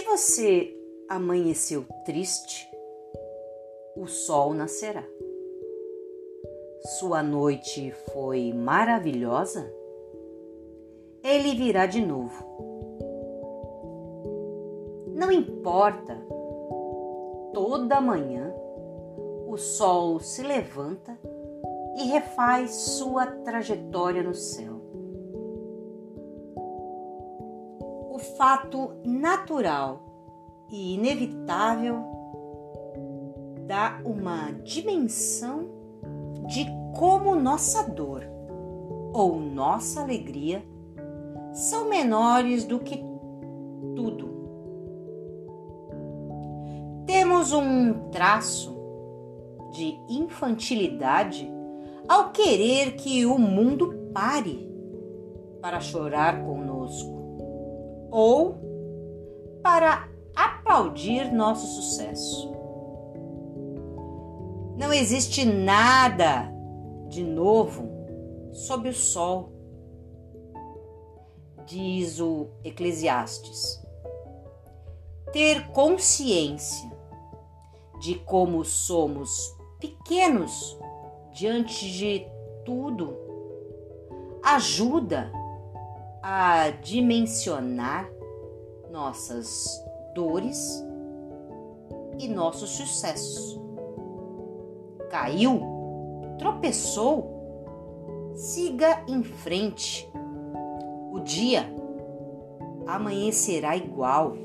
você amanheceu triste, o sol nascerá. Sua noite foi maravilhosa, ele virá de novo. Não importa, toda manhã o sol se levanta e refaz sua trajetória no céu. O fato natural e inevitável dá uma dimensão de como nossa dor ou nossa alegria são menores do que tudo. Temos um traço de infantilidade ao querer que o mundo pare para chorar conosco ou para aplaudir nosso sucesso. Não existe nada de novo sob o sol, diz o Eclesiastes. Ter consciência de como somos pequenos diante de tudo ajuda a dimensionar nossas dores e nossos sucessos. Caiu, tropeçou, siga em frente. O dia amanhecerá igual.